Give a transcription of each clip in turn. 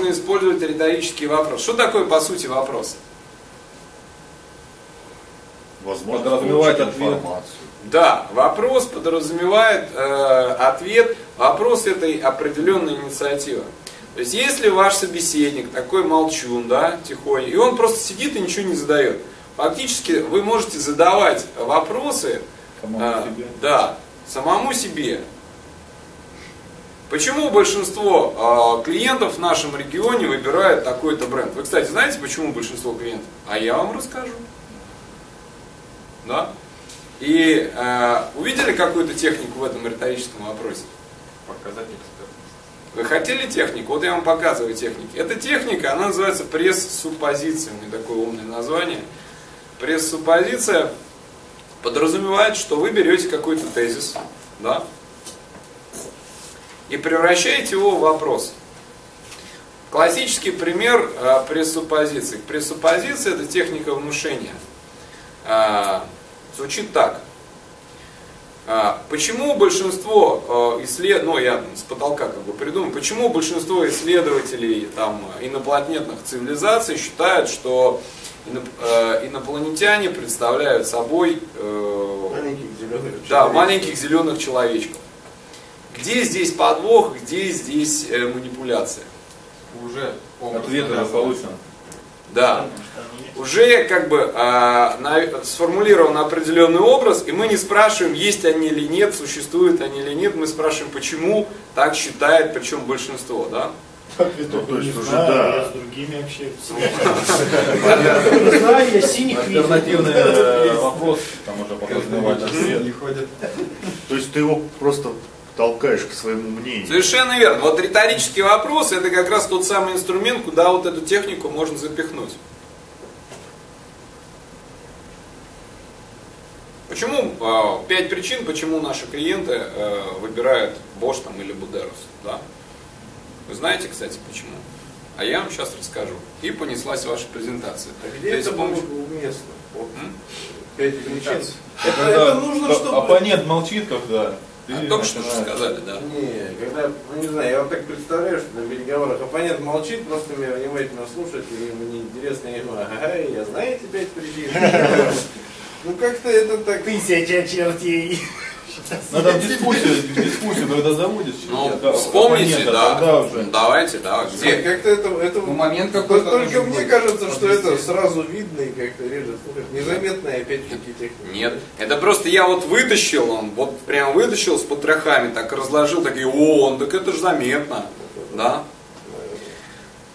можно использовать риторический вопрос. Что такое по сути вопрос? Возможно, Подразумевает ответ. информацию. Да, вопрос подразумевает э, ответ. Вопрос этой определенной инициативы. То есть, если ваш собеседник такой молчун, да, тихой, и он просто сидит и ничего не задает, фактически вы можете задавать вопросы, Самому а, себе. да, самому себе. Почему большинство а, клиентов в нашем регионе выбирает такой-то бренд? Вы, кстати, знаете, почему большинство клиентов? А я вам расскажу. Да? И э, увидели какую-то технику в этом риторическом вопросе? Показать экспертность. Вы хотели технику? Вот я вам показываю техники. Эта техника, она называется пресс-суппозиция. У нее такое умное название. Пресс-суппозиция подразумевает, что вы берете какой-то тезис, да, и превращаете его в вопрос. Классический пример э, пресс-суппозиции. Пресс-суппозиция – это техника внушения. А, звучит так. А, Почему большинство исслед... ну я с потолка как бы придумал, почему большинство исследователей там, инопланетных цивилизаций считают, что иноп- э, инопланетяне представляют собой э, Маленьких зеленых да, маленьких зеленых человечков? Где здесь подвох, где здесь э, манипуляция? Уже Ответ уже получен. Да. Уже как бы а, на- сформулирован определенный образ, и мы не спрашиваем, есть они или нет, существуют они или нет, мы спрашиваем, почему так считает, причем большинство, да? Ответов Ну, то есть уже знаю, да. я с другими общаюсь. Не знаю, я синих видел. Альтернативный э, вопрос, там уже подразумевает ответ. То есть ты его просто толкаешь к своему мнению. Совершенно верно. Вот риторический вопрос это как раз тот самый инструмент, куда вот эту технику можно запихнуть. Почему? а, Пять причин, почему наши клиенты э, выбирают Bosch там, или Buderos. Да? Вы знаете, кстати, почему? А я вам сейчас расскажу. И понеслась ваша презентация. А где это с было уместно? Вот. Пять причин. Это, Когда это нужно, чтобы... Оппонент молчит, когда ты А только что же сказали, да. Не, когда, ну не знаю, я вот так представляю, что на переговорах оппонент молчит, просто меня внимательно слушает, и ему неинтересно, я ему, ага, я знаете пять причин. Ну как-то это так... Тысяча чертей. Надо в дискуссию, в дискуссию, когда заводишь. Ну, да, вспомните, да. Уже. Давайте, да. Где? Как-то это, это Ну, момент только какой-то только мне быть. кажется, что это Подвести. сразу видно и как-то реже слушать. Незаметная опять-таки техника. Нет, это просто я вот вытащил, он вот прям вытащил с потрохами, так разложил, такие, о, он, так это же заметно, да.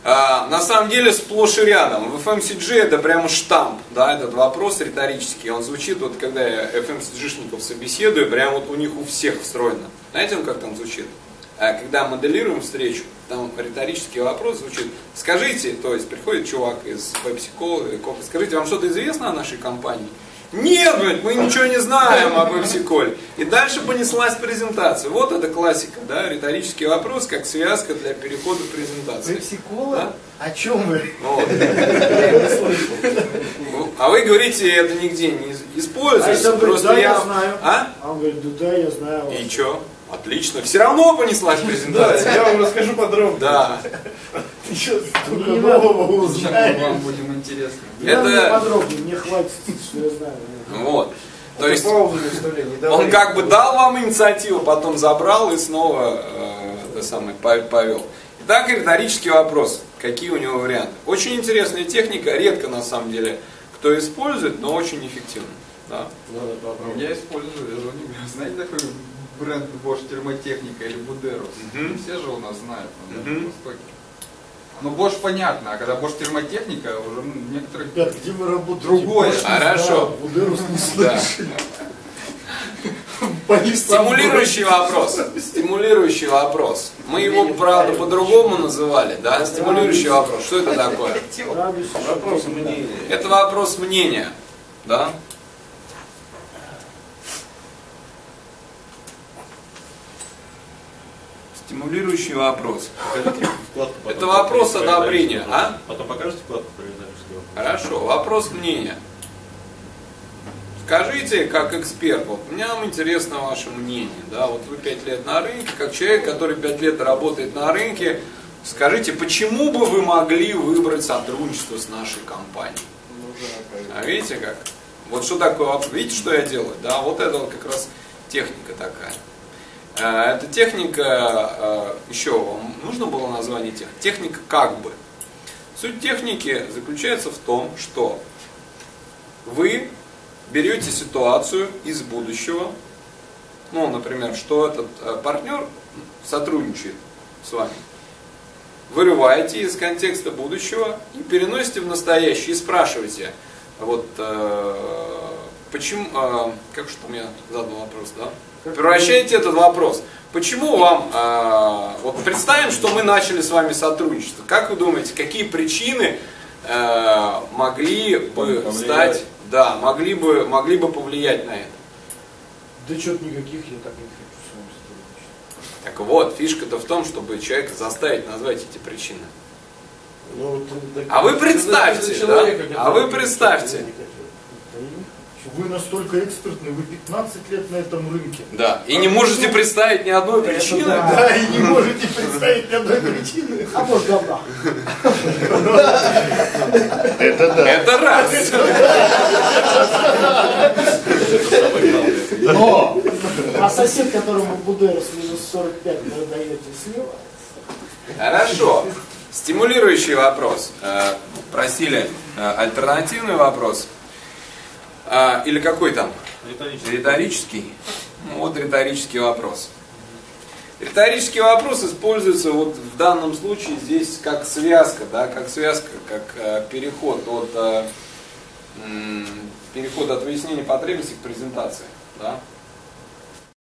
А, на самом деле сплошь и рядом. В FMCG это прямо штамп, да, этот вопрос риторический. Он звучит, вот когда я FMCG-шников собеседую, прям вот у них у всех встроено. Знаете, он как там звучит? А, когда моделируем встречу, там риторический вопрос звучит. Скажите, то есть приходит чувак из PepsiCo, Coca, скажите, вам что-то известно о нашей компании? Нет, блядь, мы ничего не знаем об PepsiCo. И дальше понеслась презентация. Вот это классика, да, риторический вопрос, как связка для перехода презентации. Пепси-кола? Да? О чем вы? Вот. Не слышал. Ну, А вы говорите, это нигде не используется. А говорит, Просто да, я... я знаю. А? А он говорит, да, да, я знаю. И что? Отлично. Все равно понеслась Да, презентация. я вам расскажу подробно. Да. Сейчас столько Не надо. нового Сейчас узнаешь. вам будем интересно. Это- мне подробнее, мне хватит, что я знаю. Вот. То есть он как бы дал вам инициативу, потом забрал и снова э, это самое, пов- повел. Итак, риторический вопрос. Какие у него варианты? Очень интересная техника, редко на самом деле кто использует, но очень эффективно. Да. Надо попробовать. Я использую, я же знаете такой бренд Bosch термотехника или Buderos? Мгм. Все же у нас знают на Мгм. Дальнем Востоке. Ну, Bosch понятно, а когда Bosch термотехника, уже ну, некоторых... Ребят, где вы работаете? Другое. Больше не Хорошо. знаю, Будерус не слышали. Стимулирующий вопрос. Стимулирующий вопрос. Мы его, правда, по-другому называли, да? Стимулирующий вопрос. Что это такое? Вопрос мнения. Это вопрос мнения, да? Стимулирующий вопрос. Вкладку потом, Это вопрос одобрения, а? Потом покажете вкладку про? Хорошо, вопрос мнения. Скажите, как эксперт, вот нам интересно ваше мнение, да, вот вы пять лет на рынке, как человек, который пять лет работает на рынке, Скажите, почему бы вы могли выбрать сотрудничество с нашей компанией? А видите как? Вот что такое, вопрос? видите, что я делаю? Да, вот это вот как раз техника такая. Э, Эта техника, э, еще вам нужно было название тех? Техника как бы. Суть техники заключается в том, что вы берете ситуацию из будущего, ну, например, что этот э, партнер сотрудничает с вами, вырываете из контекста будущего и переносите в настоящее и спрашиваете, вот почему, э, как что я задал вопрос, да? Превращаете этот вопрос. Почему вам, э, вот представим, что мы начали с вами сотрудничество. Как вы думаете, какие причины э, могли бы Повлияли. стать, да, могли бы, могли бы повлиять на это? Да что-то никаких я так не хочу с вами сотрудничать. Так вот, фишка-то в том, чтобы человека заставить назвать эти причины. Ну, вот, так- А вы представьте, да? А вы представьте. хочет, не хочет. Да и не хочу. Вы настолько экспертны, вы 15 лет на этом рынке. Да. И не можете представить ни одной Это причины. да. Да, и не можете представить ни одной причины. А может говна. Это да. Это раз. Но А сосед, которому Будера с минус 45 продаете слева, Хорошо. Стимулирующий вопрос. Э, Просили э, альтернативный вопрос. А, Или какой там? Риторический. Риторический? Ну, вот риторический вопрос. Риторический вопрос используется вот в данном случае здесь как связка, да, как связка, как э, переход от э, переход от выяснения потребностей к презентации. Да?